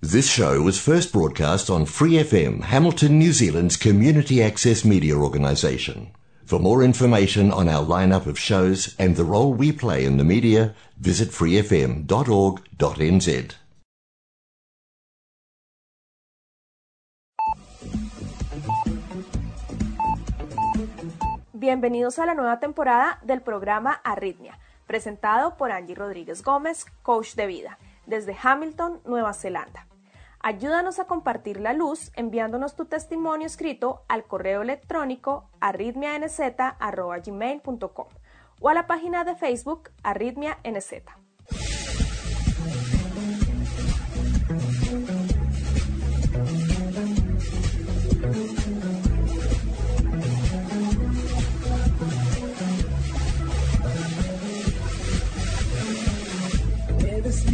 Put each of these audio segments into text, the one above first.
This show was first broadcast on Free FM, Hamilton, New Zealand's community access media organisation. For more information on our lineup of shows and the role we play in the media, visit freefm.org.nz. Bienvenidos a la nueva temporada del programa Arritmia, presentado por Angie Rodríguez Gómez, coach de vida, desde Hamilton, Nueva Zelanda. Ayúdanos a compartir la luz enviándonos tu testimonio escrito al correo electrónico arritmianz.gmail.com o a la página de Facebook arritmianz.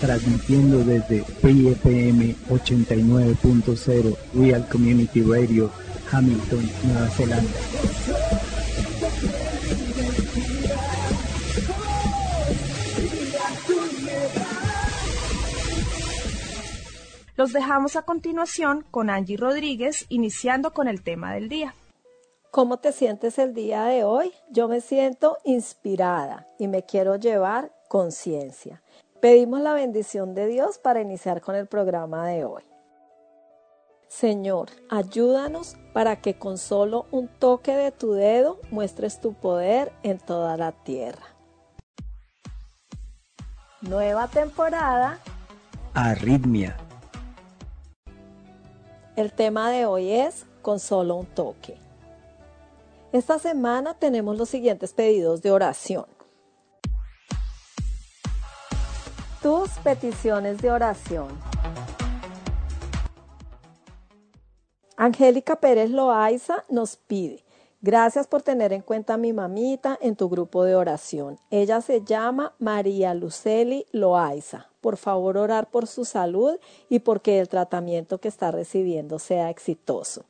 transmitiendo desde PFM 89.0 Real Community Radio, Hamilton, Nueva Zelanda. Los dejamos a continuación con Angie Rodríguez, iniciando con el tema del día. ¿Cómo te sientes el día de hoy? Yo me siento inspirada y me quiero llevar conciencia. Pedimos la bendición de Dios para iniciar con el programa de hoy. Señor, ayúdanos para que con solo un toque de tu dedo muestres tu poder en toda la tierra. Nueva temporada. Arritmia. El tema de hoy es con solo un toque. Esta semana tenemos los siguientes pedidos de oración. Tus peticiones de oración. Angélica Pérez Loaiza nos pide, gracias por tener en cuenta a mi mamita en tu grupo de oración. Ella se llama María Luceli Loaiza. Por favor, orar por su salud y porque el tratamiento que está recibiendo sea exitoso.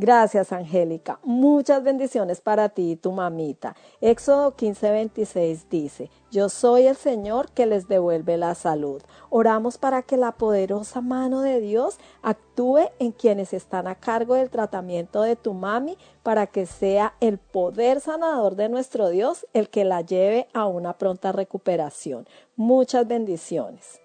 Gracias, Angélica. Muchas bendiciones para ti y tu mamita. Éxodo 15:26 dice, Yo soy el Señor que les devuelve la salud. Oramos para que la poderosa mano de Dios actúe en quienes están a cargo del tratamiento de tu mami para que sea el poder sanador de nuestro Dios el que la lleve a una pronta recuperación. Muchas bendiciones.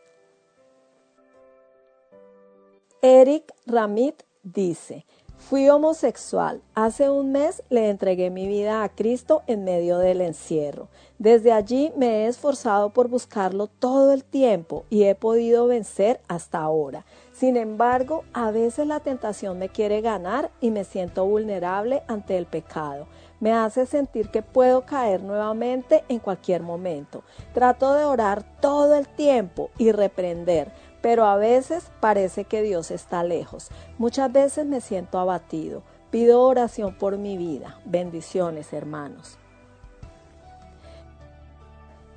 Eric Ramit dice, Fui homosexual. Hace un mes le entregué mi vida a Cristo en medio del encierro. Desde allí me he esforzado por buscarlo todo el tiempo y he podido vencer hasta ahora. Sin embargo, a veces la tentación me quiere ganar y me siento vulnerable ante el pecado. Me hace sentir que puedo caer nuevamente en cualquier momento. Trato de orar todo el tiempo y reprender pero a veces parece que Dios está lejos. Muchas veces me siento abatido. Pido oración por mi vida. Bendiciones, hermanos.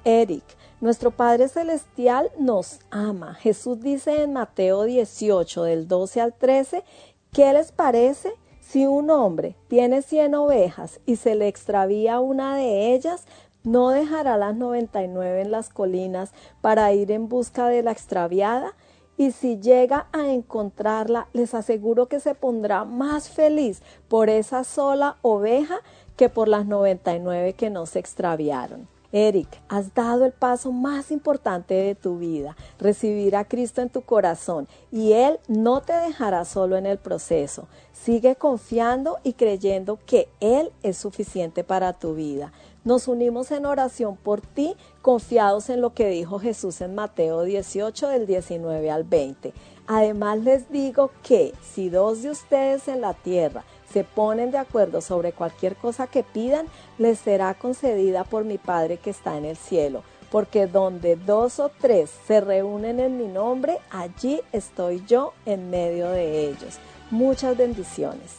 Eric, nuestro Padre Celestial nos ama. Jesús dice en Mateo 18, del 12 al 13, ¿qué les parece? Si un hombre tiene 100 ovejas y se le extravía una de ellas, ¿No dejará las 99 en las colinas para ir en busca de la extraviada? Y si llega a encontrarla, les aseguro que se pondrá más feliz por esa sola oveja que por las 99 que no se extraviaron. Eric, has dado el paso más importante de tu vida, recibir a Cristo en tu corazón, y Él no te dejará solo en el proceso. Sigue confiando y creyendo que Él es suficiente para tu vida. Nos unimos en oración por ti, confiados en lo que dijo Jesús en Mateo 18 del 19 al 20. Además les digo que si dos de ustedes en la tierra se ponen de acuerdo sobre cualquier cosa que pidan, les será concedida por mi Padre que está en el cielo. porque donde dos o tres se reúnen en mi nombre, allí estoy yo en medio de ellos. Muchas bendiciones.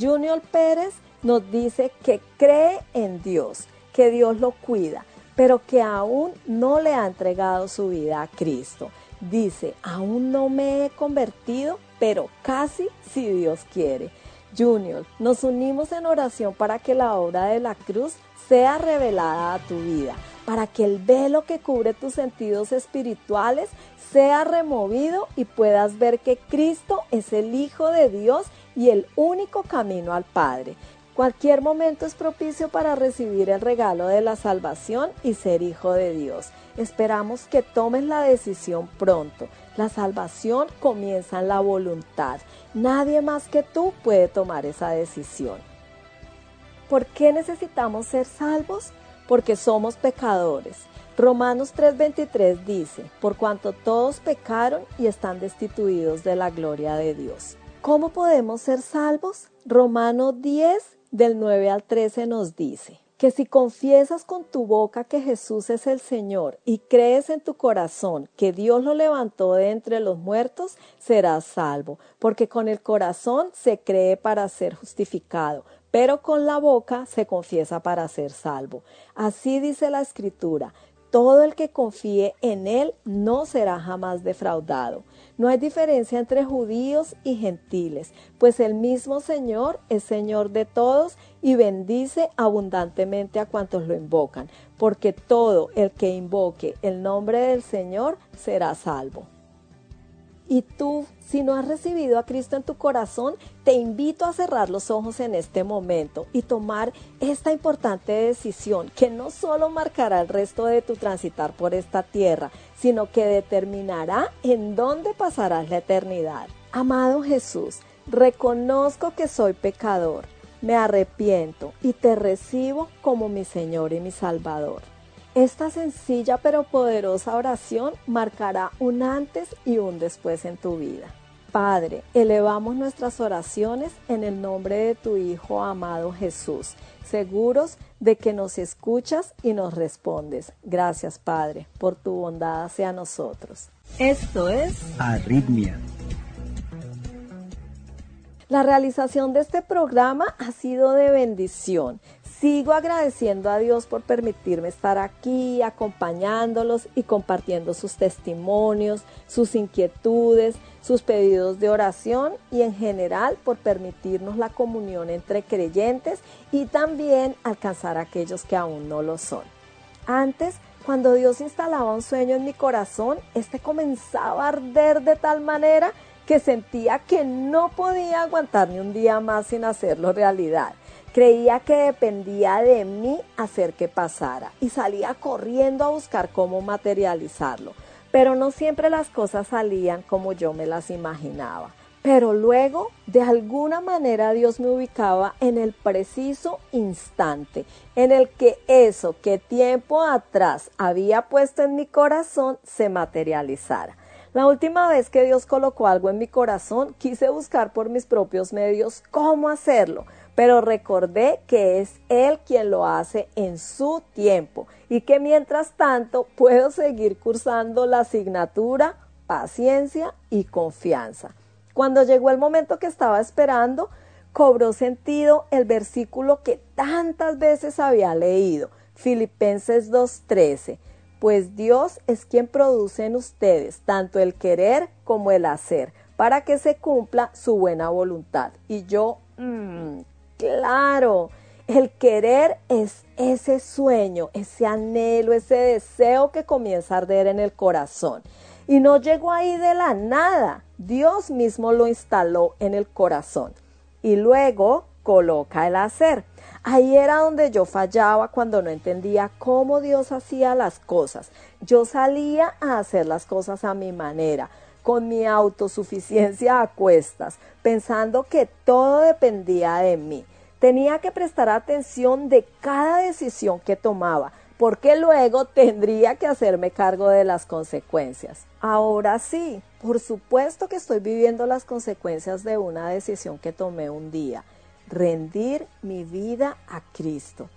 Junior Pérez nos dice que cree en Dios, que Dios lo cuida, pero que aún no le ha entregado su vida a Cristo. Dice, aún no me he convertido, pero casi si Dios quiere. Junior, nos unimos en oración para que la obra de la cruz sea revelada a tu vida, para que el velo que cubre tus sentidos espirituales sea removido y puedas ver que Cristo es el Hijo de Dios y el único camino al Padre. Cualquier momento es propicio para recibir el regalo de la salvación y ser hijo de Dios. Esperamos que tomes la decisión pronto. La salvación comienza en la voluntad. Nadie más que tú puede tomar esa decisión. ¿Por qué necesitamos ser salvos? Porque somos pecadores. Romanos 3:23 dice, por cuanto todos pecaron y están destituidos de la gloria de Dios. ¿Cómo podemos ser salvos? Romano 10 del 9 al 13 nos dice que si confiesas con tu boca que Jesús es el Señor y crees en tu corazón que Dios lo levantó de entre los muertos, serás salvo, porque con el corazón se cree para ser justificado, pero con la boca se confiesa para ser salvo. Así dice la Escritura, todo el que confíe en Él no será jamás defraudado. No hay diferencia entre judíos y gentiles, pues el mismo Señor es Señor de todos y bendice abundantemente a cuantos lo invocan, porque todo el que invoque el nombre del Señor será salvo. Y tú, si no has recibido a Cristo en tu corazón, te invito a cerrar los ojos en este momento y tomar esta importante decisión que no solo marcará el resto de tu transitar por esta tierra, sino que determinará en dónde pasarás la eternidad. Amado Jesús, reconozco que soy pecador, me arrepiento y te recibo como mi Señor y mi Salvador. Esta sencilla pero poderosa oración marcará un antes y un después en tu vida. Padre, elevamos nuestras oraciones en el nombre de tu Hijo amado Jesús, seguros de que nos escuchas y nos respondes. Gracias, Padre, por tu bondad hacia nosotros. Esto es Arritmia. La realización de este programa ha sido de bendición. Sigo agradeciendo a Dios por permitirme estar aquí, acompañándolos y compartiendo sus testimonios, sus inquietudes, sus pedidos de oración y en general por permitirnos la comunión entre creyentes y también alcanzar a aquellos que aún no lo son. Antes, cuando Dios instalaba un sueño en mi corazón, este comenzaba a arder de tal manera que sentía que no podía aguantar ni un día más sin hacerlo realidad. Creía que dependía de mí hacer que pasara y salía corriendo a buscar cómo materializarlo. Pero no siempre las cosas salían como yo me las imaginaba. Pero luego, de alguna manera, Dios me ubicaba en el preciso instante en el que eso que tiempo atrás había puesto en mi corazón se materializara. La última vez que Dios colocó algo en mi corazón, quise buscar por mis propios medios cómo hacerlo pero recordé que es Él quien lo hace en su tiempo y que mientras tanto puedo seguir cursando la asignatura paciencia y confianza. Cuando llegó el momento que estaba esperando, cobró sentido el versículo que tantas veces había leído, Filipenses 2.13, pues Dios es quien produce en ustedes tanto el querer como el hacer, para que se cumpla su buena voluntad. Y yo, mmm, Claro, el querer es ese sueño, ese anhelo, ese deseo que comienza a arder en el corazón. Y no llegó ahí de la nada, Dios mismo lo instaló en el corazón. Y luego coloca el hacer. Ahí era donde yo fallaba cuando no entendía cómo Dios hacía las cosas. Yo salía a hacer las cosas a mi manera, con mi autosuficiencia a cuestas, pensando que todo dependía de mí. Tenía que prestar atención de cada decisión que tomaba, porque luego tendría que hacerme cargo de las consecuencias. Ahora sí, por supuesto que estoy viviendo las consecuencias de una decisión que tomé un día, rendir mi vida a Cristo.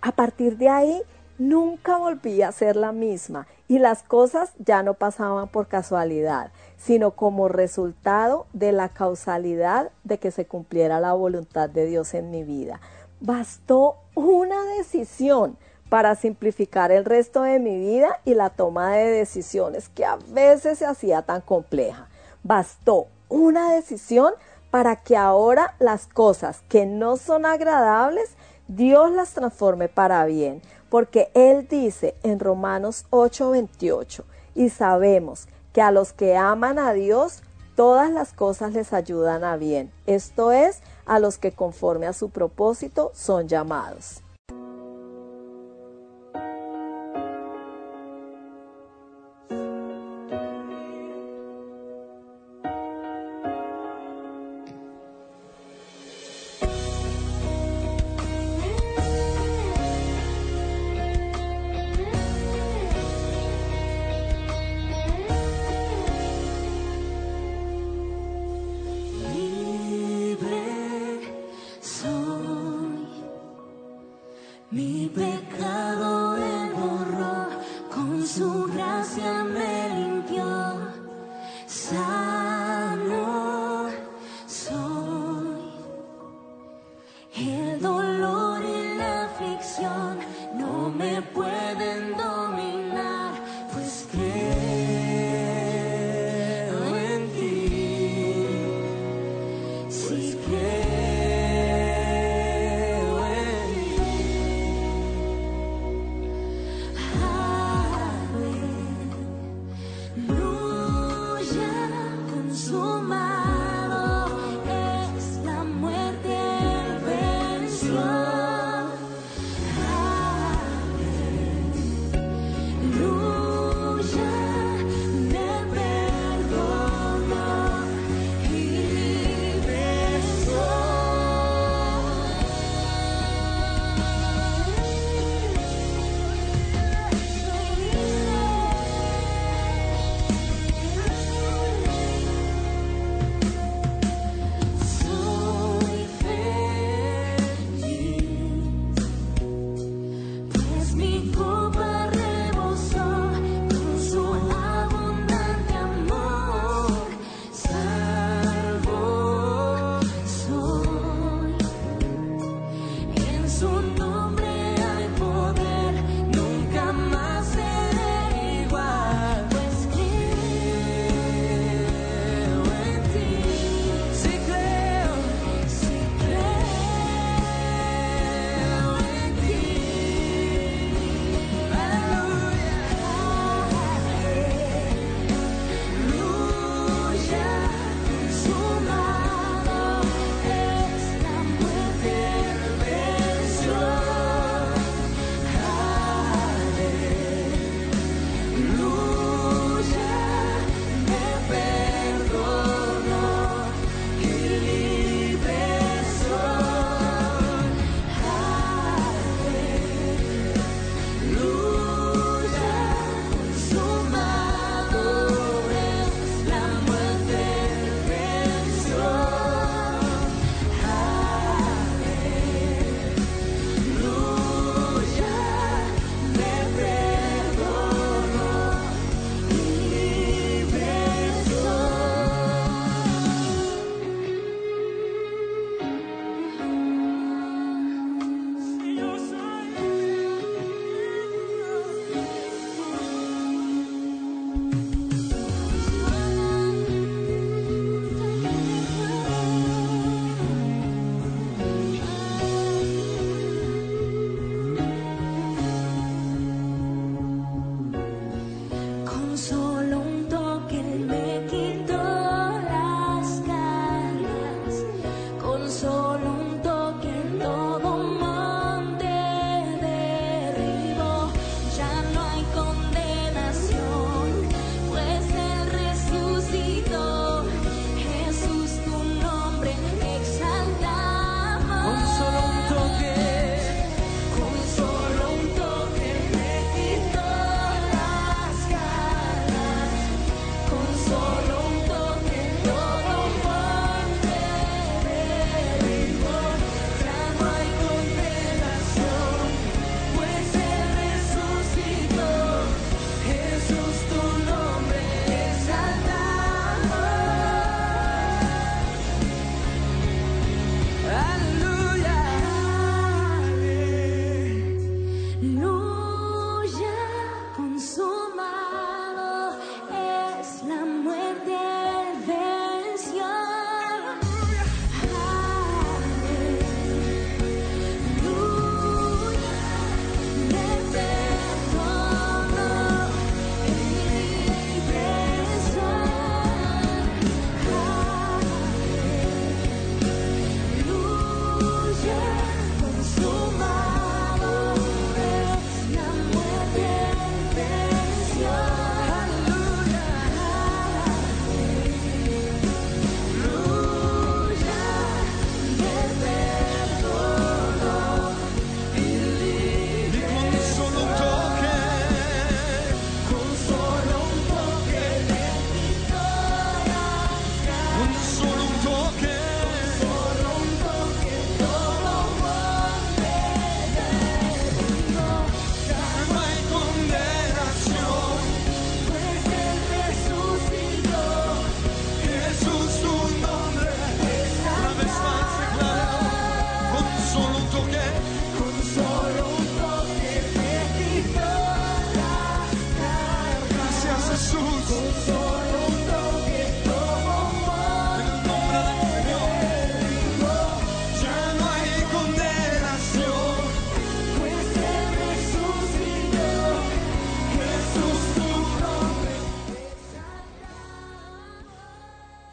A partir de ahí, nunca volví a ser la misma y las cosas ya no pasaban por casualidad, sino como resultado de la causalidad de que se cumpliera la voluntad de Dios en mi vida. Bastó una decisión para simplificar el resto de mi vida y la toma de decisiones que a veces se hacía tan compleja. Bastó una decisión para que ahora las cosas que no son agradables, Dios las transforme para bien, porque Él dice en Romanos 8:28, y sabemos que a los que aman a Dios, todas las cosas les ayudan a bien, esto es, a los que conforme a su propósito son llamados.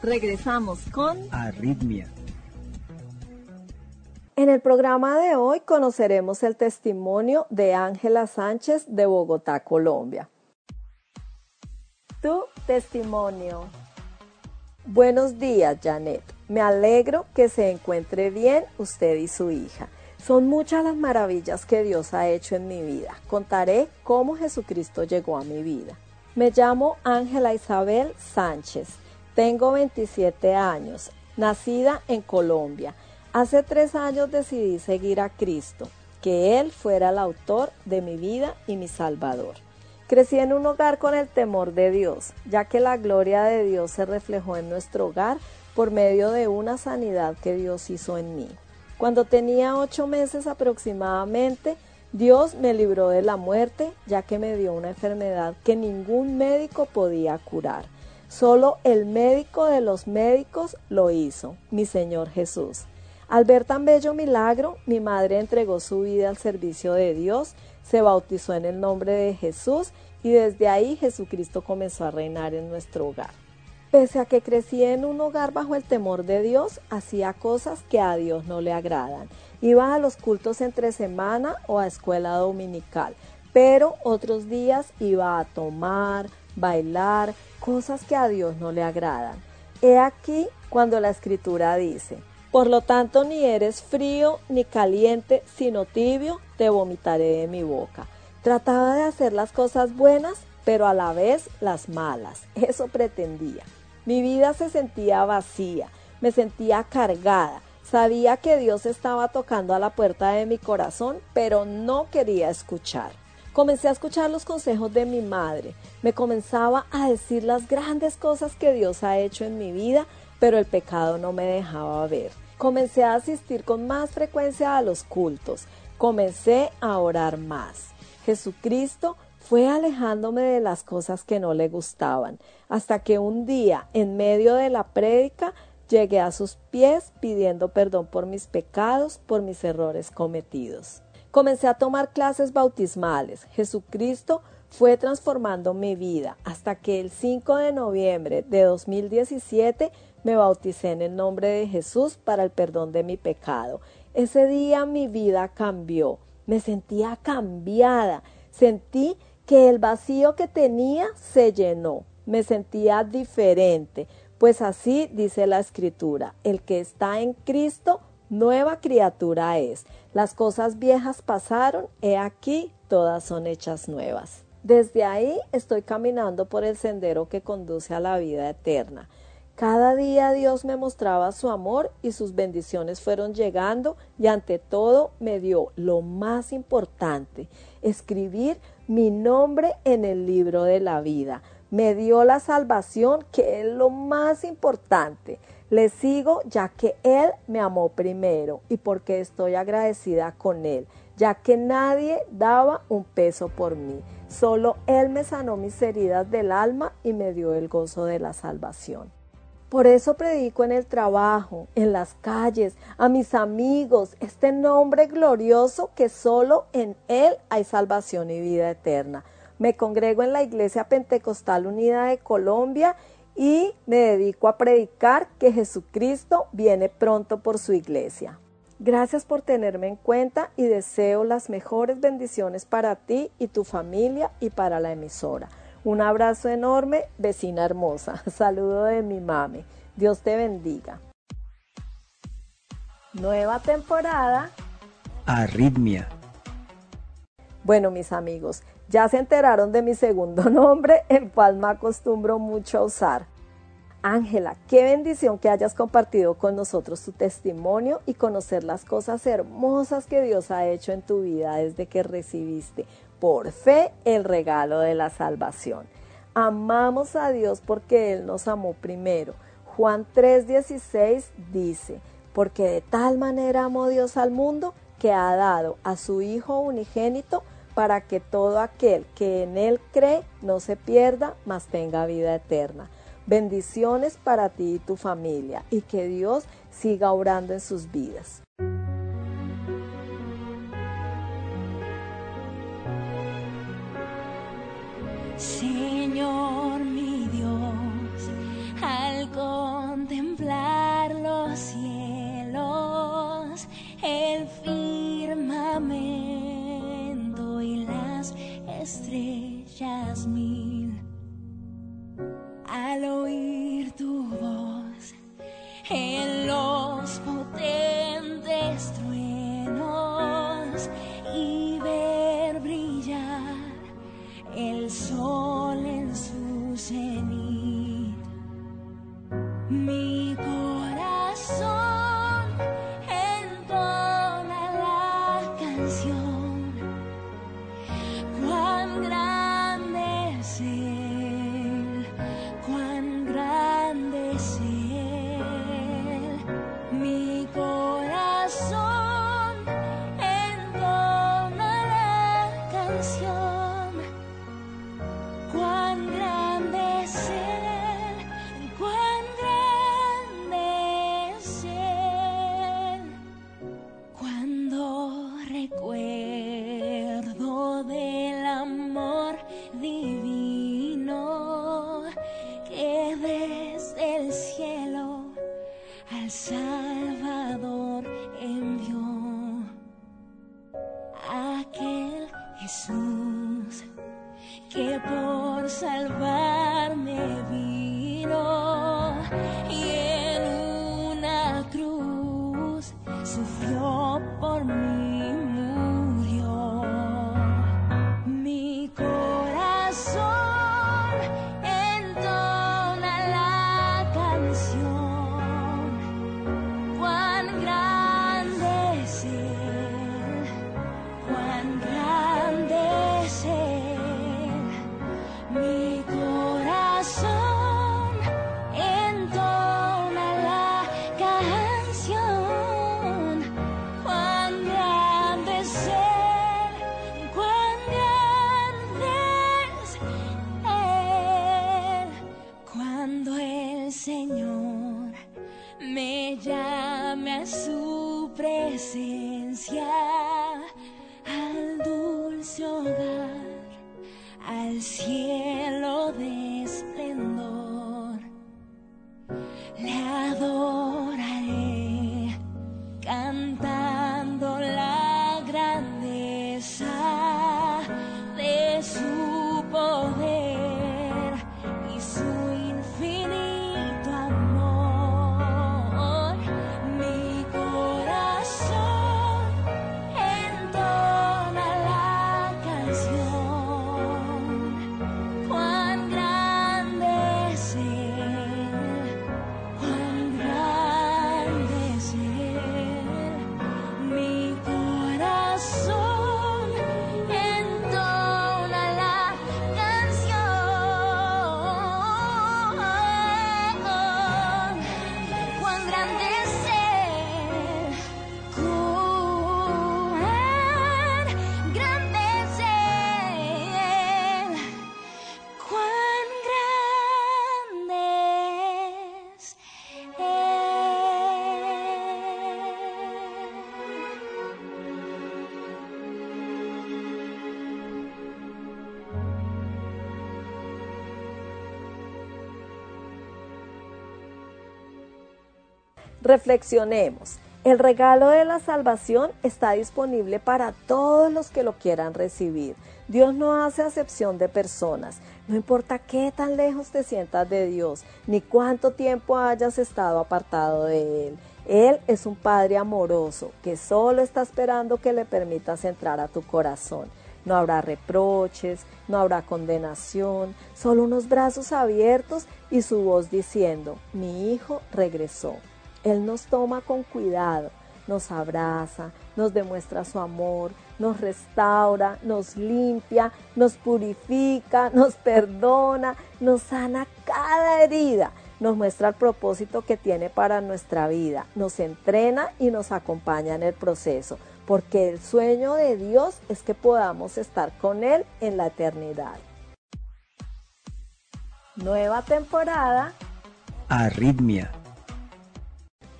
Regresamos con Arritmia. En el programa de hoy conoceremos el testimonio de Ángela Sánchez de Bogotá, Colombia. Tu testimonio. Buenos días, Janet. Me alegro que se encuentre bien usted y su hija. Son muchas las maravillas que Dios ha hecho en mi vida. Contaré cómo Jesucristo llegó a mi vida. Me llamo Ángela Isabel Sánchez. Tengo 27 años. Nacida en Colombia. Hace tres años decidí seguir a Cristo, que Él fuera el autor de mi vida y mi Salvador. Crecí en un hogar con el temor de Dios, ya que la gloria de Dios se reflejó en nuestro hogar por medio de una sanidad que Dios hizo en mí. Cuando tenía ocho meses aproximadamente, Dios me libró de la muerte, ya que me dio una enfermedad que ningún médico podía curar. Solo el médico de los médicos lo hizo, mi Señor Jesús. Al ver tan bello milagro, mi madre entregó su vida al servicio de Dios se bautizó en el nombre de Jesús y desde ahí Jesucristo comenzó a reinar en nuestro hogar. Pese a que crecí en un hogar bajo el temor de Dios, hacía cosas que a Dios no le agradan. Iba a los cultos entre semana o a escuela dominical, pero otros días iba a tomar, bailar, cosas que a Dios no le agradan. He aquí cuando la escritura dice, por lo tanto, ni eres frío ni caliente, sino tibio, te vomitaré de mi boca. Trataba de hacer las cosas buenas, pero a la vez las malas. Eso pretendía. Mi vida se sentía vacía, me sentía cargada. Sabía que Dios estaba tocando a la puerta de mi corazón, pero no quería escuchar. Comencé a escuchar los consejos de mi madre. Me comenzaba a decir las grandes cosas que Dios ha hecho en mi vida, pero el pecado no me dejaba ver. Comencé a asistir con más frecuencia a los cultos. Comencé a orar más. Jesucristo fue alejándome de las cosas que no le gustaban, hasta que un día, en medio de la prédica, llegué a sus pies pidiendo perdón por mis pecados, por mis errores cometidos. Comencé a tomar clases bautismales. Jesucristo fue transformando mi vida hasta que el 5 de noviembre de 2017 me bauticé en el nombre de Jesús para el perdón de mi pecado. Ese día mi vida cambió, me sentía cambiada, sentí que el vacío que tenía se llenó, me sentía diferente, pues así dice la escritura, el que está en Cristo, nueva criatura es. Las cosas viejas pasaron, he aquí, todas son hechas nuevas. Desde ahí estoy caminando por el sendero que conduce a la vida eterna. Cada día Dios me mostraba su amor y sus bendiciones fueron llegando y ante todo me dio lo más importante, escribir mi nombre en el libro de la vida. Me dio la salvación que es lo más importante. Le sigo ya que Él me amó primero y porque estoy agradecida con Él, ya que nadie daba un peso por mí. Solo Él me sanó mis heridas del alma y me dio el gozo de la salvación. Por eso predico en el trabajo, en las calles, a mis amigos, este nombre glorioso que solo en Él hay salvación y vida eterna. Me congrego en la Iglesia Pentecostal Unida de Colombia y me dedico a predicar que Jesucristo viene pronto por su iglesia. Gracias por tenerme en cuenta y deseo las mejores bendiciones para ti y tu familia y para la emisora. Un abrazo enorme, vecina hermosa. Saludo de mi mami. Dios te bendiga. Nueva temporada. Arritmia. Bueno, mis amigos, ya se enteraron de mi segundo nombre, el cual me acostumbro mucho a usar. Ángela, qué bendición que hayas compartido con nosotros tu testimonio y conocer las cosas hermosas que Dios ha hecho en tu vida desde que recibiste por fe el regalo de la salvación. Amamos a Dios porque Él nos amó primero. Juan 3:16 dice, porque de tal manera amó Dios al mundo que ha dado a su Hijo unigénito para que todo aquel que en Él cree no se pierda, mas tenga vida eterna. Bendiciones para ti y tu familia y que Dios siga orando en sus vidas. Señor mi Dios, al contemplar los cielos, el y las estrellas mil. Al oír tu Reflexionemos. El regalo de la salvación está disponible para todos los que lo quieran recibir. Dios no hace acepción de personas. No importa qué tan lejos te sientas de Dios, ni cuánto tiempo hayas estado apartado de Él. Él es un Padre amoroso que solo está esperando que le permitas entrar a tu corazón. No habrá reproches, no habrá condenación, solo unos brazos abiertos y su voz diciendo, mi hijo regresó. Él nos toma con cuidado, nos abraza, nos demuestra su amor, nos restaura, nos limpia, nos purifica, nos perdona, nos sana cada herida, nos muestra el propósito que tiene para nuestra vida, nos entrena y nos acompaña en el proceso, porque el sueño de Dios es que podamos estar con Él en la eternidad. Nueva temporada. Arritmia.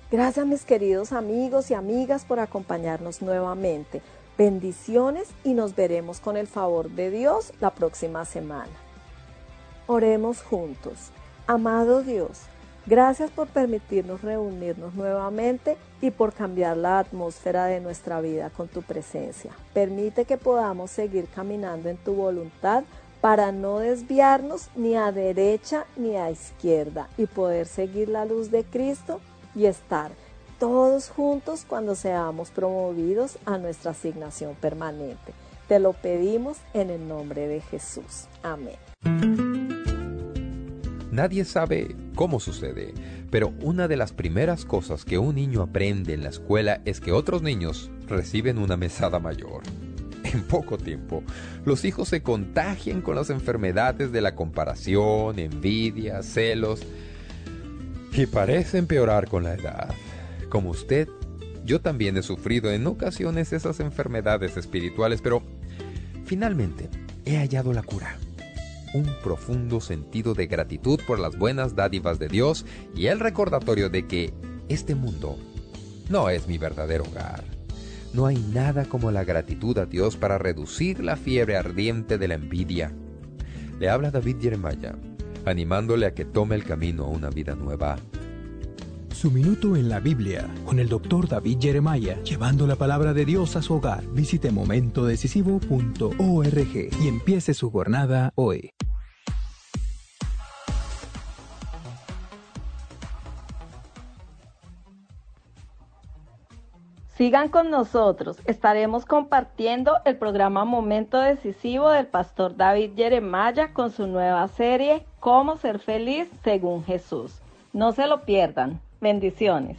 Gracias mis queridos amigos y amigas por acompañarnos nuevamente. Bendiciones y nos veremos con el favor de Dios la próxima semana. Oremos juntos. Amado Dios, gracias por permitirnos reunirnos nuevamente y por cambiar la atmósfera de nuestra vida con tu presencia. Permite que podamos seguir caminando en tu voluntad para no desviarnos ni a derecha ni a izquierda y poder seguir la luz de Cristo y estar todos juntos cuando seamos promovidos a nuestra asignación permanente. Te lo pedimos en el nombre de Jesús. Amén. Nadie sabe cómo sucede, pero una de las primeras cosas que un niño aprende en la escuela es que otros niños reciben una mesada mayor. En poco tiempo, los hijos se contagian con las enfermedades de la comparación, envidia, celos, y parece empeorar con la edad. Como usted, yo también he sufrido en ocasiones esas enfermedades espirituales, pero finalmente he hallado la cura. Un profundo sentido de gratitud por las buenas dádivas de Dios y el recordatorio de que este mundo no es mi verdadero hogar. No hay nada como la gratitud a Dios para reducir la fiebre ardiente de la envidia. Le habla David Jeremiah, animándole a que tome el camino a una vida nueva. Su minuto en la Biblia con el doctor David Jeremiah, llevando la palabra de Dios a su hogar. Visite momentodecisivo.org y empiece su jornada hoy. Sigan con nosotros. Estaremos compartiendo el programa Momento Decisivo del pastor David Jeremiah con su nueva serie Cómo ser feliz según Jesús. No se lo pierdan. Bendiciones.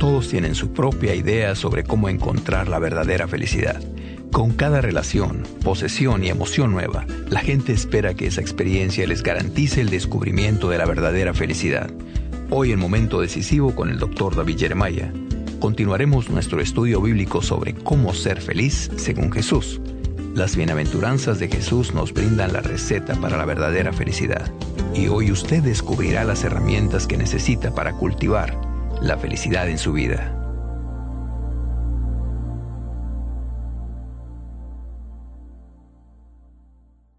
Todos tienen su propia idea sobre cómo encontrar la verdadera felicidad. Con cada relación, posesión y emoción nueva, la gente espera que esa experiencia les garantice el descubrimiento de la verdadera felicidad. Hoy en Momento Decisivo con el Dr. David Jeremiah, continuaremos nuestro estudio bíblico sobre cómo ser feliz según Jesús. Las bienaventuranzas de Jesús nos brindan la receta para la verdadera felicidad. Y hoy usted descubrirá las herramientas que necesita para cultivar la felicidad en su vida.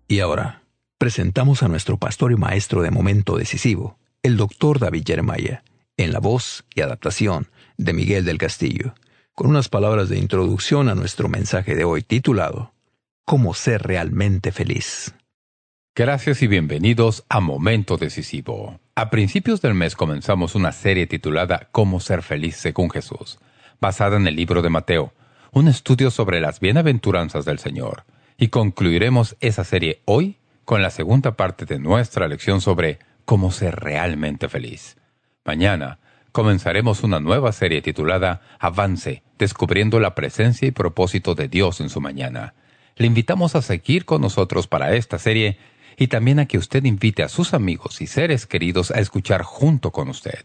Y ahora, presentamos a nuestro pastor y maestro de momento decisivo, el doctor David Jeremiah, en la voz y adaptación de Miguel del Castillo, con unas palabras de introducción a nuestro mensaje de hoy titulado Cómo ser realmente feliz. Gracias y bienvenidos a Momento Decisivo. A principios del mes comenzamos una serie titulada Cómo ser feliz según Jesús, basada en el libro de Mateo, un estudio sobre las bienaventuranzas del Señor. Y concluiremos esa serie hoy con la segunda parte de nuestra lección sobre cómo ser realmente feliz. Mañana comenzaremos una nueva serie titulada Avance, descubriendo la presencia y propósito de Dios en su mañana. Le invitamos a seguir con nosotros para esta serie y también a que usted invite a sus amigos y seres queridos a escuchar junto con usted.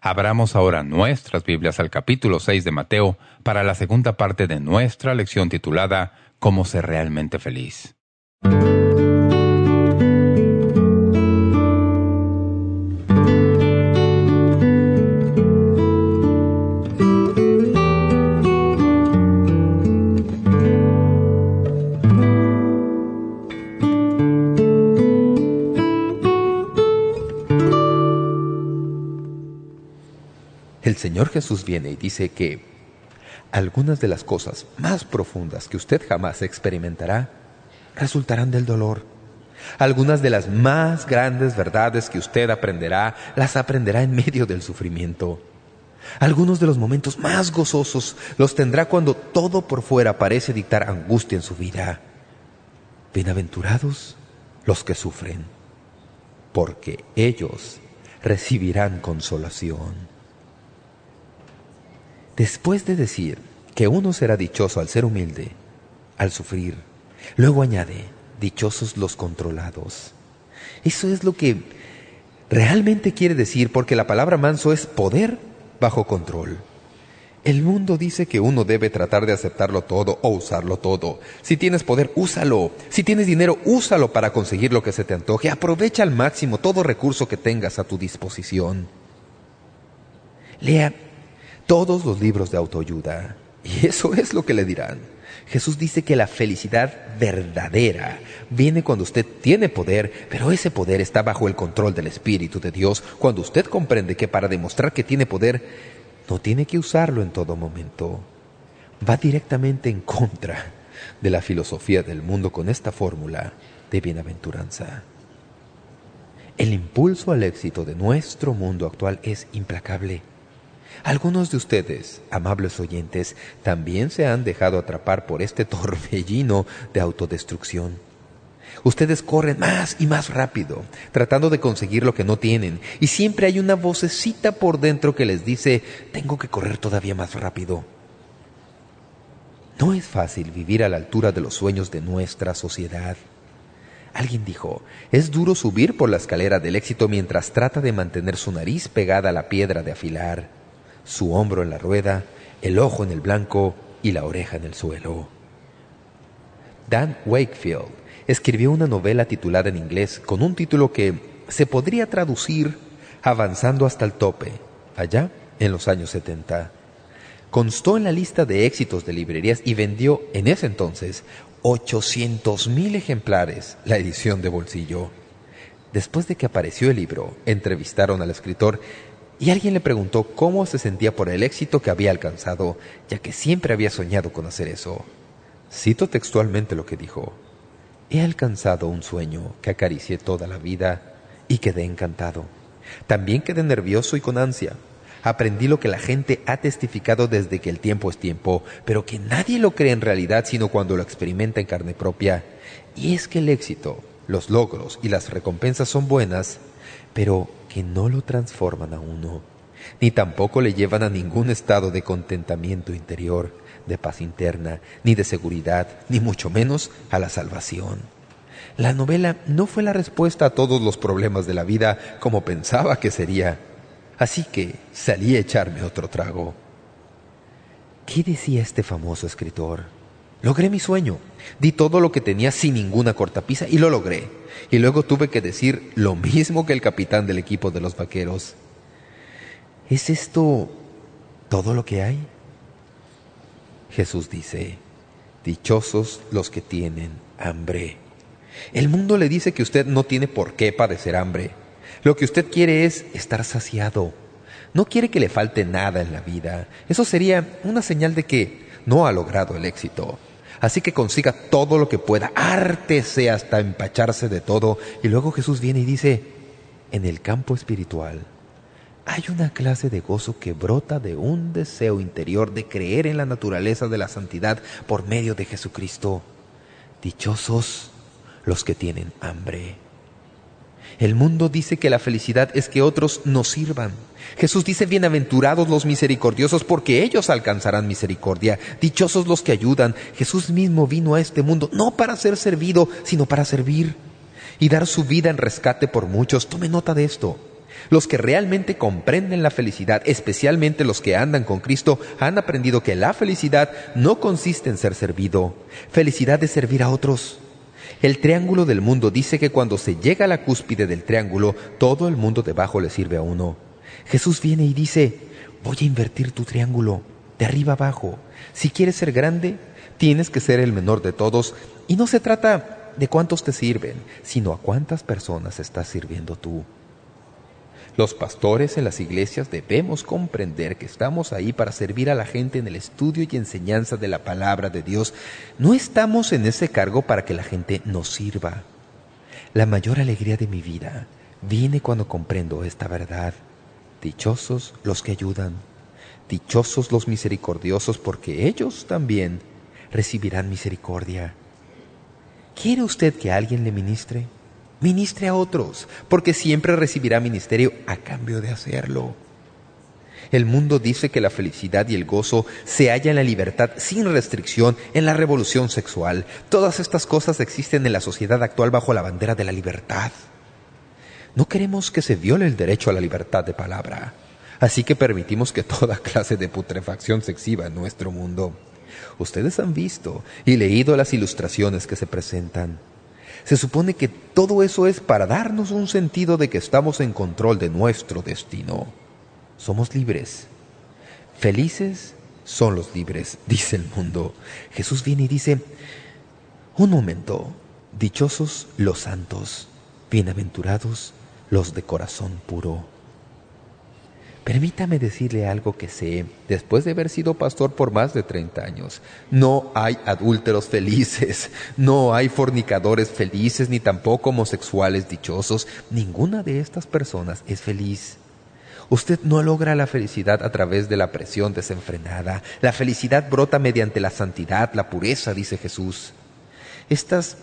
Abramos ahora nuestras Biblias al capítulo 6 de Mateo para la segunda parte de nuestra lección titulada Cómo ser realmente feliz. El Señor Jesús viene y dice que algunas de las cosas más profundas que usted jamás experimentará resultarán del dolor. Algunas de las más grandes verdades que usted aprenderá, las aprenderá en medio del sufrimiento. Algunos de los momentos más gozosos los tendrá cuando todo por fuera parece dictar angustia en su vida. Bienaventurados los que sufren, porque ellos recibirán consolación. Después de decir que uno será dichoso al ser humilde, al sufrir, luego añade, dichosos los controlados. Eso es lo que realmente quiere decir porque la palabra manso es poder bajo control. El mundo dice que uno debe tratar de aceptarlo todo o usarlo todo. Si tienes poder, úsalo. Si tienes dinero, úsalo para conseguir lo que se te antoje. Aprovecha al máximo todo recurso que tengas a tu disposición. Lea todos los libros de autoayuda Y eso es lo que le dirán. Jesús dice que la felicidad verdadera viene cuando usted tiene poder, pero ese poder está bajo el control del Espíritu de Dios, cuando usted comprende que para demostrar que tiene poder, no tiene que usarlo en todo momento. Va directamente en contra de la filosofía del mundo con esta fórmula de bienaventuranza. El impulso al éxito de nuestro mundo actual es implacable. Algunos de ustedes, amables oyentes, también se han dejado atrapar por este torbellino de autodestrucción. Ustedes corren más y más rápido, tratando de conseguir lo que no tienen, y siempre hay una vocecita por dentro que les dice, tengo que correr todavía más rápido. No es fácil vivir a la altura de los sueños de nuestra sociedad. Alguien dijo, es duro subir por la escalera del éxito mientras trata de mantener su nariz pegada a la piedra de afilar, su hombro en la rueda, el ojo en el blanco y la oreja en el suelo. Dan Wakefield escribió una novela titulada en inglés con un título que se podría traducir Avanzando hasta el tope, allá en los años 70. Constó en la lista de éxitos de librerías y vendió en ese entonces 800.000 ejemplares la edición de bolsillo. Después de que apareció el libro, entrevistaron al escritor y alguien le preguntó cómo se sentía por el éxito que había alcanzado, ya que siempre había soñado con hacer eso. Cito textualmente lo que dijo. He alcanzado un sueño que acaricié toda la vida y quedé encantado. También quedé nervioso y con ansia. Aprendí lo que la gente ha testificado desde que el tiempo es tiempo, pero que nadie lo cree en realidad sino cuando lo experimenta en carne propia. Y es que el éxito, los logros y las recompensas son buenas, pero que no lo transforman a uno, ni tampoco le llevan a ningún estado de contentamiento interior, de paz interna, ni de seguridad, ni mucho menos a la salvación. La novela no fue la respuesta a todos los problemas de la vida como pensaba que sería. Así que salí a echarme otro trago. ¿Qué decía este famoso escritor? Logré mi sueño. Di todo lo que tenía sin ninguna cortapisa y lo logré. Y luego tuve que decir lo mismo que el capitán del equipo de los vaqueros. ¿Es esto todo lo que hay? Jesús dice, dichosos los que tienen hambre. El mundo le dice que usted no tiene por qué padecer hambre. Lo que usted quiere es estar saciado. No quiere que le falte nada en la vida. Eso sería una señal de que no ha logrado el éxito. Así que consiga todo lo que pueda, ártese hasta empacharse de todo. Y luego Jesús viene y dice, en el campo espiritual hay una clase de gozo que brota de un deseo interior de creer en la naturaleza de la santidad por medio de Jesucristo. Dichosos los que tienen hambre. El mundo dice que la felicidad es que otros nos sirvan. Jesús dice, bienaventurados los misericordiosos, porque ellos alcanzarán misericordia. Dichosos los que ayudan. Jesús mismo vino a este mundo no para ser servido, sino para servir y dar su vida en rescate por muchos. Tome nota de esto. Los que realmente comprenden la felicidad, especialmente los que andan con Cristo, han aprendido que la felicidad no consiste en ser servido. Felicidad es servir a otros. El triángulo del mundo dice que cuando se llega a la cúspide del triángulo, todo el mundo debajo le sirve a uno. Jesús viene y dice, voy a invertir tu triángulo, de arriba abajo. Si quieres ser grande, tienes que ser el menor de todos. Y no se trata de cuántos te sirven, sino a cuántas personas estás sirviendo tú. Los pastores en las iglesias debemos comprender que estamos ahí para servir a la gente en el estudio y enseñanza de la palabra de Dios. No estamos en ese cargo para que la gente nos sirva. La mayor alegría de mi vida viene cuando comprendo esta verdad. Dichosos los que ayudan, dichosos los misericordiosos, porque ellos también recibirán misericordia. ¿Quiere usted que alguien le ministre? Ministre a otros, porque siempre recibirá ministerio a cambio de hacerlo. El mundo dice que la felicidad y el gozo se halla en la libertad sin restricción, en la revolución sexual. Todas estas cosas existen en la sociedad actual bajo la bandera de la libertad. No queremos que se viole el derecho a la libertad de palabra, así que permitimos que toda clase de putrefacción se exhiba en nuestro mundo. Ustedes han visto y leído las ilustraciones que se presentan. Se supone que todo eso es para darnos un sentido de que estamos en control de nuestro destino. Somos libres, felices son los libres, dice el mundo. Jesús viene y dice, un momento, dichosos los santos, bienaventurados los de corazón puro. Permítame decirle algo que sé, después de haber sido pastor por más de 30 años. No hay adúlteros felices, no hay fornicadores felices, ni tampoco homosexuales dichosos. Ninguna de estas personas es feliz. Usted no logra la felicidad a través de la presión desenfrenada. La felicidad brota mediante la santidad, la pureza, dice Jesús. Estas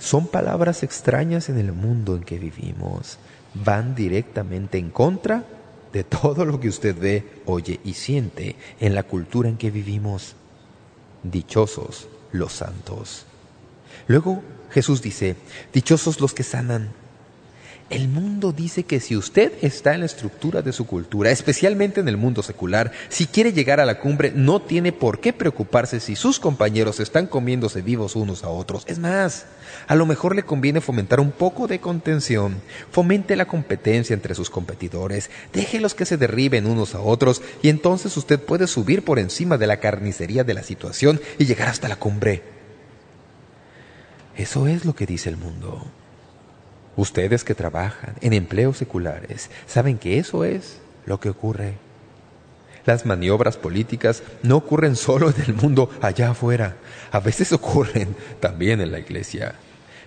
son palabras extrañas en el mundo en que vivimos. Van directamente en contra de todo lo que usted ve, oye y siente en la cultura en que vivimos. Dichosos los santos. Luego Jesús dice, dichosos los que sanan. El mundo dice que si usted está en la estructura de su cultura, especialmente en el mundo secular, si quiere llegar a la cumbre, no tiene por qué preocuparse si sus compañeros están comiéndose vivos unos a otros. Es más, a lo mejor le conviene fomentar un poco de contención. Fomente la competencia entre sus competidores. Déjelos que se derriben unos a otros y entonces usted puede subir por encima de la carnicería de la situación y llegar hasta la cumbre. Eso es lo que dice el mundo. Ustedes que trabajan en empleos seculares saben que eso es lo que ocurre. Las maniobras políticas no ocurren solo en el mundo allá afuera. A veces ocurren también en la iglesia.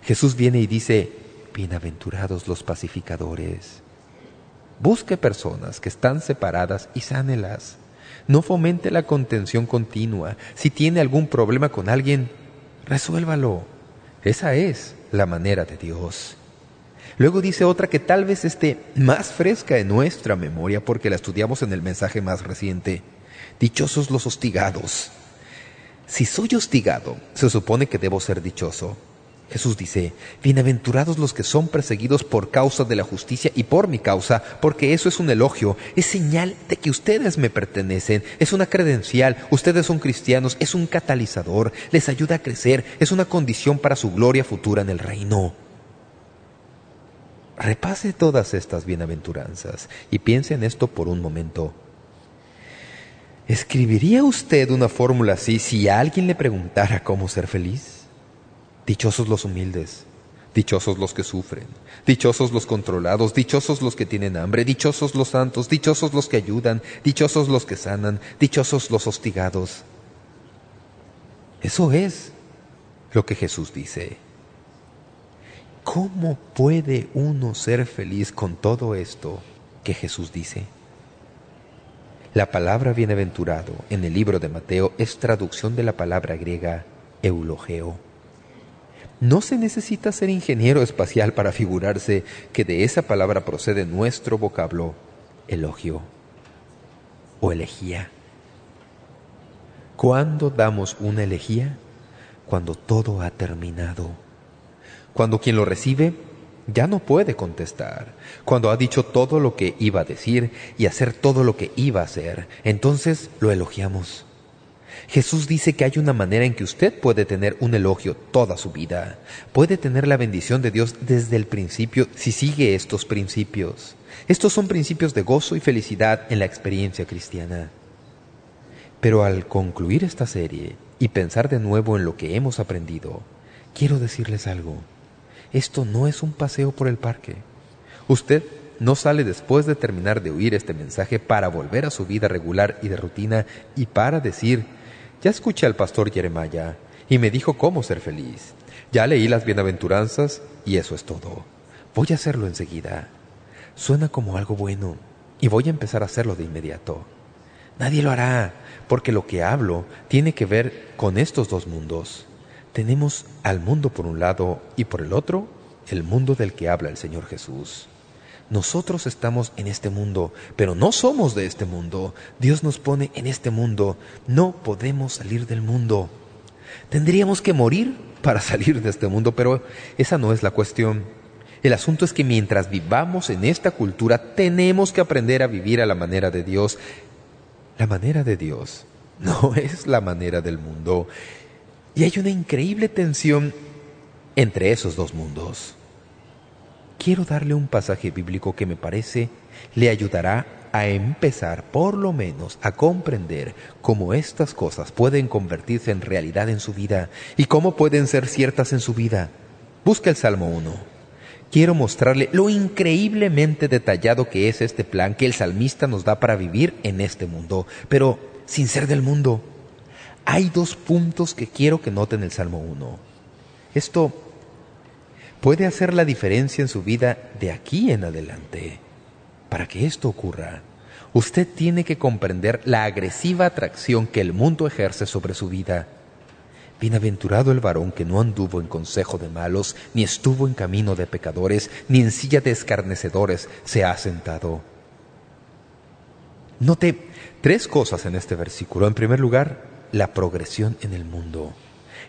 Jesús viene y dice, bienaventurados los pacificadores. Busque personas que están separadas y sánelas. No fomente la contención continua. Si tiene algún problema con alguien, resuélvalo. Esa es la manera de Dios. Luego dice otra que tal vez esté más fresca en nuestra memoria porque la estudiamos en el mensaje más reciente. Dichosos los hostigados. Si soy hostigado, se supone que debo ser dichoso. Jesús dice, bienaventurados los que son perseguidos por causa de la justicia y por mi causa, porque eso es un elogio, es señal de que ustedes me pertenecen, es una credencial, ustedes son cristianos, es un catalizador, les ayuda a crecer, es una condición para su gloria futura en el reino. Repase todas estas bienaventuranzas y piense en esto por un momento. ¿Escribiría usted una fórmula así si alguien le preguntara cómo ser feliz? Dichosos los humildes, dichosos los que sufren, dichosos los controlados, dichosos los que tienen hambre, dichosos los santos, dichosos los que ayudan, dichosos los que sanan, dichosos los hostigados. Eso es lo que Jesús dice. ¿Cómo puede uno ser feliz con todo esto que Jesús dice? La palabra bienaventurado en el libro de Mateo es traducción de la palabra griega eulogeo. No se necesita ser ingeniero espacial para figurarse que de esa palabra procede nuestro vocablo elogio o elegía. ¿Cuándo damos una elegía? Cuando todo ha terminado cuando quien lo recibe ya no puede contestar, cuando ha dicho todo lo que iba a decir y hacer todo lo que iba a hacer, entonces lo elogiamos. Jesús dice que hay una manera en que usted puede tener un elogio toda su vida. Puede tener la bendición de Dios desde el principio si sigue estos principios. Estos son principios de gozo y felicidad en la experiencia cristiana. Pero al concluir esta serie y pensar de nuevo en lo que hemos aprendido, quiero decirles algo. Esto no es un paseo por el parque. Usted no sale después de terminar de oír este mensaje para volver a su vida regular y de rutina y para decir, ya escuché al pastor Jeremiah y me dijo cómo ser feliz. Ya leí las bienaventuranzas y eso es todo. Voy a hacerlo enseguida. Suena como algo bueno y voy a empezar a hacerlo de inmediato. Nadie lo hará, porque lo que hablo tiene que ver con estos dos mundos. Tenemos al mundo por un lado y por el otro el mundo del que habla el Señor Jesús. Nosotros estamos en este mundo, pero no somos de este mundo. Dios nos pone en este mundo. No podemos salir del mundo. Tendríamos que morir para salir de este mundo, pero esa no es la cuestión. El asunto es que mientras vivamos en esta cultura, tenemos que aprender a vivir a la manera de Dios. La manera de Dios no es la manera del mundo. Y hay una increíble tensión entre esos dos mundos. Quiero darle un pasaje bíblico que me parece le ayudará a empezar por lo menos a comprender cómo estas cosas pueden convertirse en realidad en su vida y cómo pueden ser ciertas en su vida. Busca el Salmo 1. Quiero mostrarle lo increíblemente detallado que es este plan que el salmista nos da para vivir en este mundo, pero sin ser del mundo. Hay dos puntos que quiero que noten el Salmo 1. Esto puede hacer la diferencia en su vida de aquí en adelante. Para que esto ocurra, usted tiene que comprender la agresiva atracción que el mundo ejerce sobre su vida. Bienaventurado el varón que no anduvo en consejo de malos, ni estuvo en camino de pecadores, ni en silla de escarnecedores se ha sentado. Note tres cosas en este versículo. En primer lugar, la progresión en el mundo.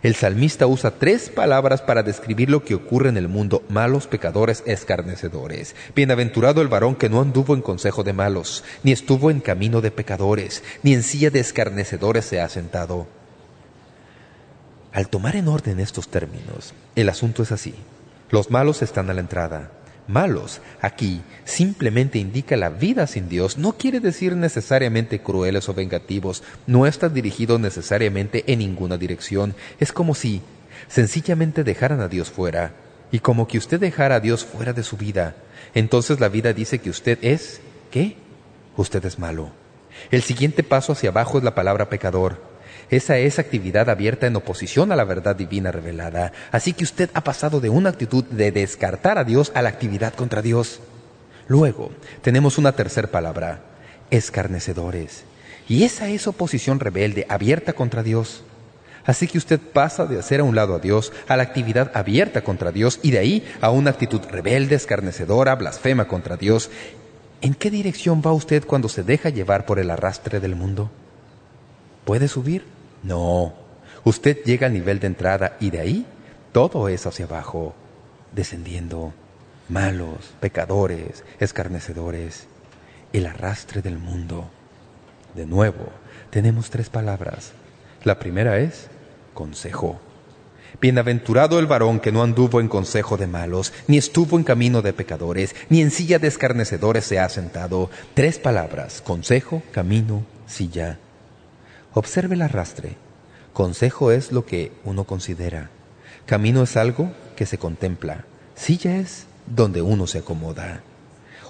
El salmista usa tres palabras para describir lo que ocurre en el mundo, malos, pecadores, escarnecedores. Bienaventurado el varón que no anduvo en consejo de malos, ni estuvo en camino de pecadores, ni en silla de escarnecedores se ha sentado. Al tomar en orden estos términos, el asunto es así. Los malos están a la entrada. Malos, aquí, simplemente indica la vida sin Dios. No quiere decir necesariamente crueles o vengativos. No está dirigido necesariamente en ninguna dirección. Es como si sencillamente dejaran a Dios fuera. Y como que usted dejara a Dios fuera de su vida. Entonces la vida dice que usted es... ¿Qué? Usted es malo. El siguiente paso hacia abajo es la palabra pecador. Esa es actividad abierta en oposición a la verdad divina revelada. Así que usted ha pasado de una actitud de descartar a Dios a la actividad contra Dios. Luego, tenemos una tercera palabra, escarnecedores. Y esa es oposición rebelde, abierta contra Dios. Así que usted pasa de hacer a un lado a Dios a la actividad abierta contra Dios y de ahí a una actitud rebelde, escarnecedora, blasfema contra Dios. ¿En qué dirección va usted cuando se deja llevar por el arrastre del mundo? ¿Puede subir? No, usted llega al nivel de entrada y de ahí todo es hacia abajo, descendiendo, malos, pecadores, escarnecedores, el arrastre del mundo. De nuevo, tenemos tres palabras. La primera es consejo. Bienaventurado el varón que no anduvo en consejo de malos, ni estuvo en camino de pecadores, ni en silla de escarnecedores se ha sentado. Tres palabras, consejo, camino, silla. Observe el arrastre. Consejo es lo que uno considera. Camino es algo que se contempla. Silla es donde uno se acomoda.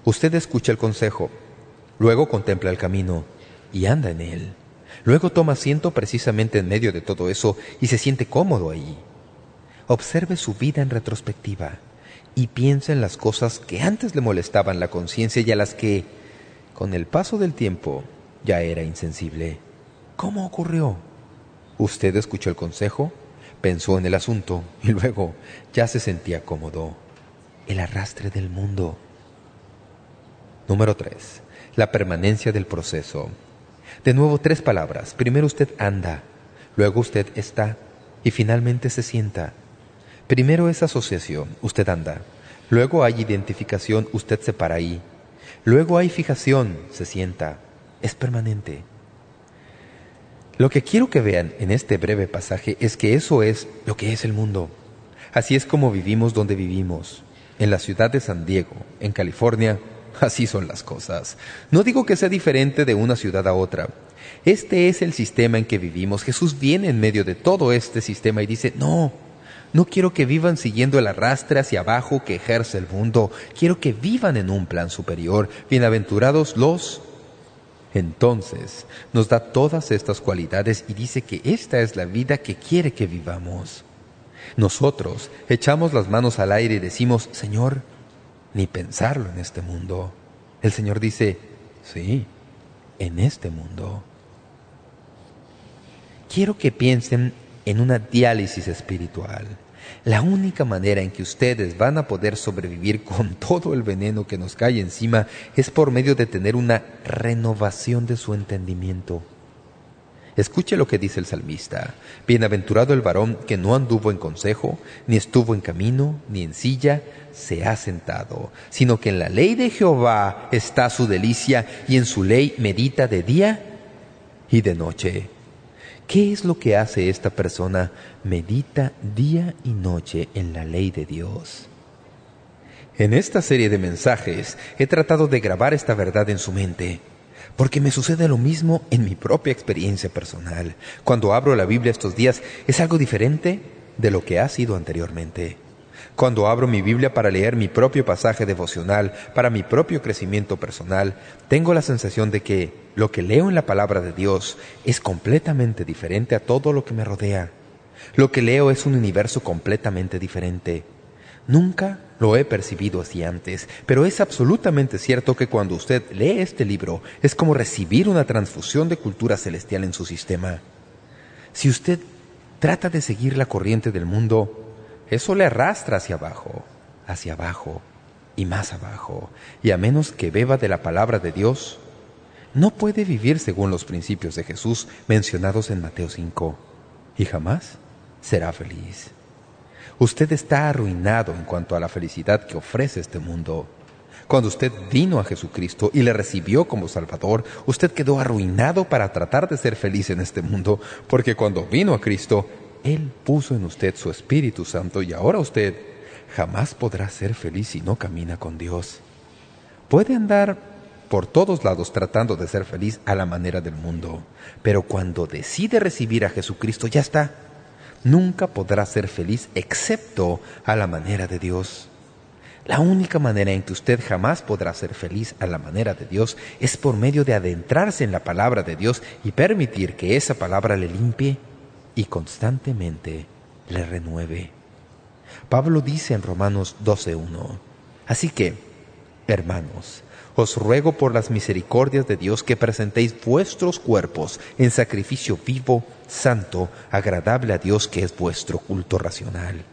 Usted escucha el consejo, luego contempla el camino y anda en él. Luego toma asiento precisamente en medio de todo eso y se siente cómodo ahí. Observe su vida en retrospectiva y piensa en las cosas que antes le molestaban la conciencia y a las que, con el paso del tiempo, ya era insensible. ¿Cómo ocurrió? Usted escuchó el consejo, pensó en el asunto y luego ya se sentía cómodo. El arrastre del mundo. Número 3. La permanencia del proceso. De nuevo tres palabras. Primero usted anda, luego usted está y finalmente se sienta. Primero es asociación, usted anda. Luego hay identificación, usted se para ahí. Luego hay fijación, se sienta. Es permanente. Lo que quiero que vean en este breve pasaje es que eso es lo que es el mundo. Así es como vivimos donde vivimos. En la ciudad de San Diego, en California, así son las cosas. No digo que sea diferente de una ciudad a otra. Este es el sistema en que vivimos. Jesús viene en medio de todo este sistema y dice, no, no quiero que vivan siguiendo el arrastre hacia abajo que ejerce el mundo. Quiero que vivan en un plan superior. Bienaventurados los entonces nos da todas estas cualidades y dice que esta es la vida que quiere que vivamos. Nosotros echamos las manos al aire y decimos, Señor, ni pensarlo en este mundo. El Señor dice, sí, en este mundo. Quiero que piensen en una diálisis espiritual. La única manera en que ustedes van a poder sobrevivir con todo el veneno que nos cae encima es por medio de tener una renovación de su entendimiento. Escuche lo que dice el salmista. Bienaventurado el varón que no anduvo en consejo, ni estuvo en camino, ni en silla, se ha sentado, sino que en la ley de Jehová está su delicia, y en su ley medita de día y de noche. ¿Qué es lo que hace esta persona? Medita día y noche en la ley de Dios. En esta serie de mensajes he tratado de grabar esta verdad en su mente, porque me sucede lo mismo en mi propia experiencia personal. Cuando abro la Biblia estos días es algo diferente de lo que ha sido anteriormente. Cuando abro mi Biblia para leer mi propio pasaje devocional, para mi propio crecimiento personal, tengo la sensación de que lo que leo en la palabra de Dios es completamente diferente a todo lo que me rodea. Lo que leo es un universo completamente diferente. Nunca lo he percibido así antes, pero es absolutamente cierto que cuando usted lee este libro es como recibir una transfusión de cultura celestial en su sistema. Si usted trata de seguir la corriente del mundo, eso le arrastra hacia abajo, hacia abajo y más abajo, y a menos que beba de la palabra de Dios, no puede vivir según los principios de Jesús mencionados en Mateo 5, y jamás será feliz. Usted está arruinado en cuanto a la felicidad que ofrece este mundo. Cuando usted vino a Jesucristo y le recibió como Salvador, usted quedó arruinado para tratar de ser feliz en este mundo, porque cuando vino a Cristo, Él puso en usted su Espíritu Santo y ahora usted jamás podrá ser feliz si no camina con Dios. Puede andar por todos lados tratando de ser feliz a la manera del mundo, pero cuando decide recibir a Jesucristo ya está nunca podrá ser feliz excepto a la manera de Dios. La única manera en que usted jamás podrá ser feliz a la manera de Dios es por medio de adentrarse en la palabra de Dios y permitir que esa palabra le limpie y constantemente le renueve. Pablo dice en Romanos 12.1, Así que, hermanos, os ruego por las misericordias de Dios que presentéis vuestros cuerpos en sacrificio vivo, santo, agradable a Dios, que es vuestro culto racional.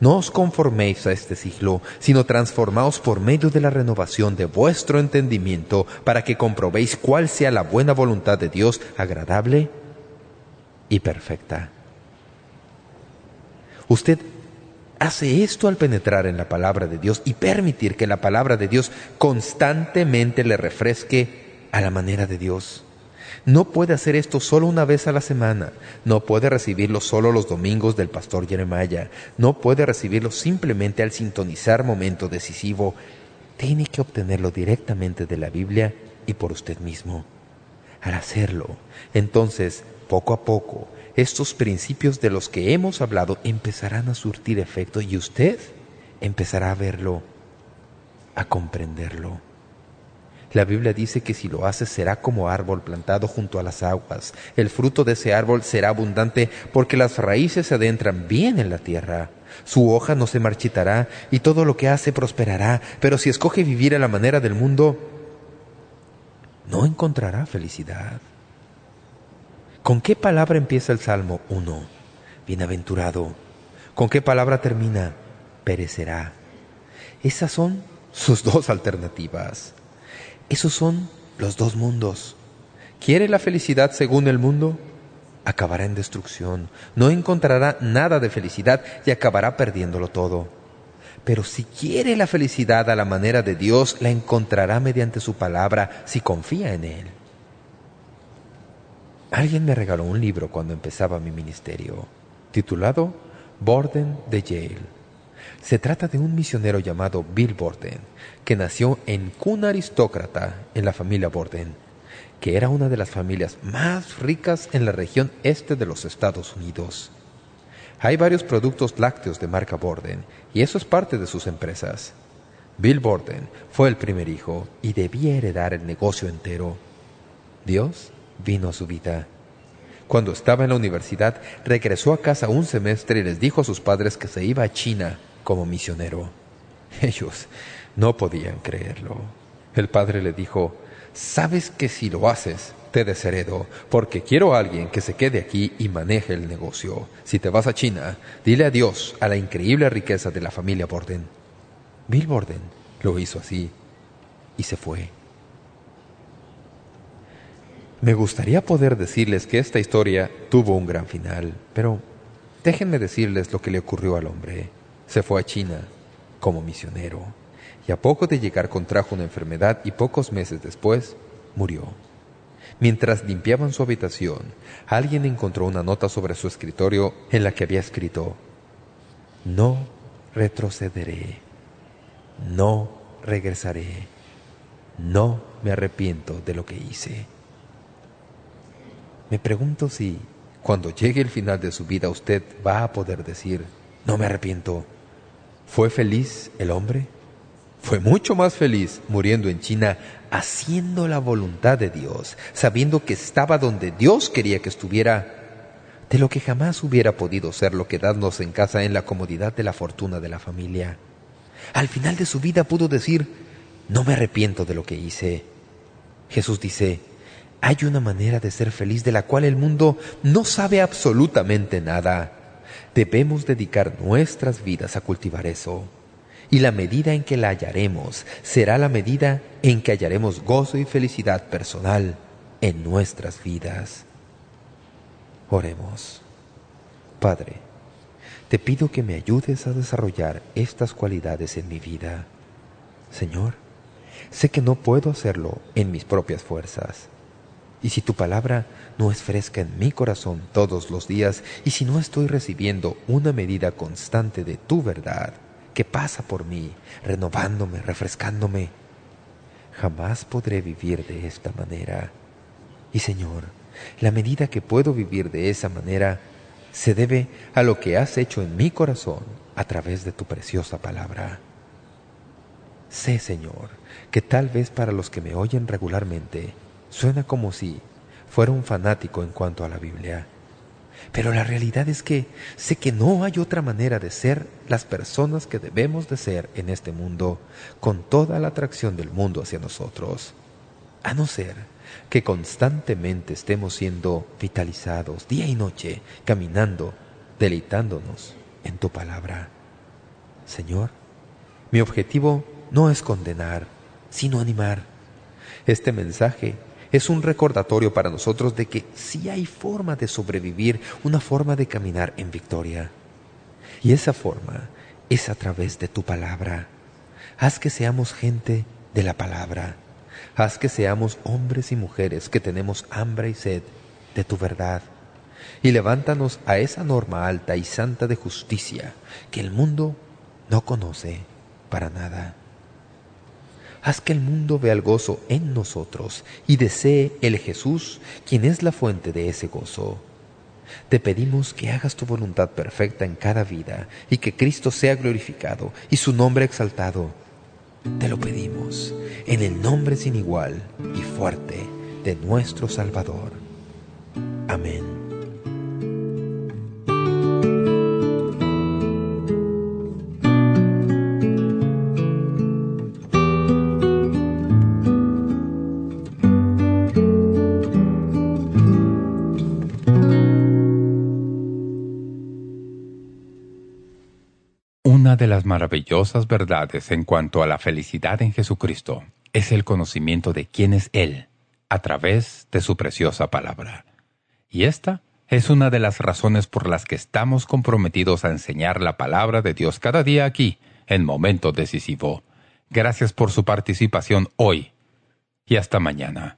No os conforméis a este siglo, sino transformaos por medio de la renovación de vuestro entendimiento, para que comprobéis cuál sea la buena voluntad de Dios, agradable y perfecta. Usted hace esto al penetrar en la palabra de Dios y permitir que la palabra de Dios constantemente le refresque a la manera de Dios. No puede hacer esto solo una vez a la semana. No puede recibirlo solo los domingos del pastor Jeremiah. No puede recibirlo simplemente al sintonizar momento decisivo. Tiene que obtenerlo directamente de la Biblia y por usted mismo. Al hacerlo, entonces, poco a poco, estos principios de los que hemos hablado empezarán a surtir efecto y usted empezará a verlo, a comprenderlo. La Biblia dice que si lo hace será como árbol plantado junto a las aguas. El fruto de ese árbol será abundante porque las raíces se adentran bien en la tierra. Su hoja no se marchitará y todo lo que hace prosperará. Pero si escoge vivir a la manera del mundo, no encontrará felicidad. ¿Con qué palabra empieza el Salmo 1? Bienaventurado. ¿Con qué palabra termina? Perecerá. Esas son sus dos alternativas. Esos son los dos mundos. ¿Quiere la felicidad según el mundo? Acabará en destrucción. No encontrará nada de felicidad y acabará perdiéndolo todo. Pero si quiere la felicidad a la manera de Dios, la encontrará mediante su palabra si confía en Él. Alguien me regaló un libro cuando empezaba mi ministerio, titulado Borden de Yale. Se trata de un misionero llamado Bill Borden, que nació en cuna aristócrata en la familia Borden, que era una de las familias más ricas en la región este de los Estados Unidos. Hay varios productos lácteos de marca Borden, y eso es parte de sus empresas. Bill Borden fue el primer hijo y debía heredar el negocio entero. Dios vino a su vida. Cuando estaba en la universidad, regresó a casa un semestre y les dijo a sus padres que se iba a China como misionero. Ellos no podían creerlo. El padre le dijo, «Sabes que si lo haces, te desheredo, porque quiero a alguien que se quede aquí y maneje el negocio. Si te vas a China, dile adiós a la increíble riqueza de la familia Borden». Bill Borden lo hizo así y se fue. Me gustaría poder decirles que esta historia tuvo un gran final, pero déjenme decirles lo que le ocurrió al hombre. Se fue a China como misionero y a poco de llegar contrajo una enfermedad y pocos meses después murió. Mientras limpiaban su habitación, alguien encontró una nota sobre su escritorio en la que había escrito «No retrocederé». no regresaré. No me arrepiento de lo que hice. Me pregunto si cuando llegue el final de su vida usted va a poder decir, no me arrepiento. ¿Fue feliz el hombre? Fue mucho más feliz muriendo en China haciendo la voluntad de Dios, sabiendo que estaba donde Dios quería que estuviera, de lo que jamás hubiera podido ser lo quedarnos en casa en la comodidad de la fortuna de la familia. Al final de su vida pudo decir, no me arrepiento de lo que hice. Jesús dice, hay una manera de ser feliz de la cual el mundo no sabe absolutamente nada. Debemos dedicar nuestras vidas a cultivar eso. Y la medida en que la hallaremos será la medida en que hallaremos gozo y felicidad personal en nuestras vidas. Oremos. Padre, te pido que me ayudes a desarrollar estas cualidades en mi vida. Señor, sé que no puedo hacerlo en mis propias fuerzas. Y si tu palabra no es fresca en mi corazón todos los días, y si no estoy recibiendo una medida constante de tu verdad, que pasa por mí, renovándome, refrescándome, jamás podré vivir de esta manera. Y Señor, la medida que puedo vivir de esa manera se debe a lo que has hecho en mi corazón a través de tu preciosa palabra. Sé, Señor, que tal vez para los que me oyen regularmente suena como si fuera un fanático en cuanto a la Biblia. Pero la realidad es que sé que no hay otra manera de ser las personas que debemos de ser en este mundo con toda la atracción del mundo hacia nosotros, a no ser que constantemente estemos siendo vitalizados día y noche, caminando, deleitándonos en tu palabra. Señor, mi objetivo no es condenar, sino animar. Este mensaje es un recordatorio para nosotros de que sí hay forma de sobrevivir, una forma de caminar en victoria. Y esa forma es a través de tu palabra. Haz que seamos gente de la palabra. Haz que seamos hombres y mujeres que tenemos hambre y sed de tu verdad. Y levántanos a esa norma alta y santa de justicia que el mundo no conoce para nada. Haz que el mundo vea el gozo en nosotros y desee el Jesús, quien es la fuente de ese gozo. Te pedimos que hagas tu voluntad perfecta en cada vida y que Cristo sea glorificado y su nombre exaltado. Te lo pedimos en el nombre sin igual y fuerte de nuestro Salvador. Amén. Una de las maravillosas verdades en cuanto a la felicidad en Jesucristo es el conocimiento de quién es Él a través de su preciosa palabra. Y esta es una de las razones por las que estamos comprometidos a enseñar la palabra de Dios cada día aquí, en Momento Decisivo. Gracias por su participación hoy y hasta mañana.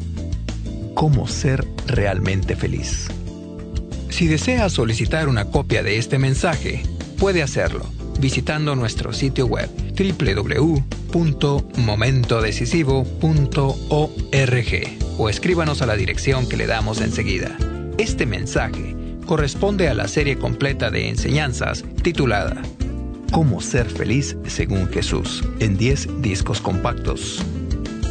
Cómo ser realmente feliz. Si desea solicitar una copia de este mensaje, puede hacerlo visitando nuestro sitio web www.momentodecisivo.org o escríbanos a la dirección que le damos enseguida. Este mensaje corresponde a la serie completa de enseñanzas titulada Cómo ser feliz según Jesús en 10 discos compactos.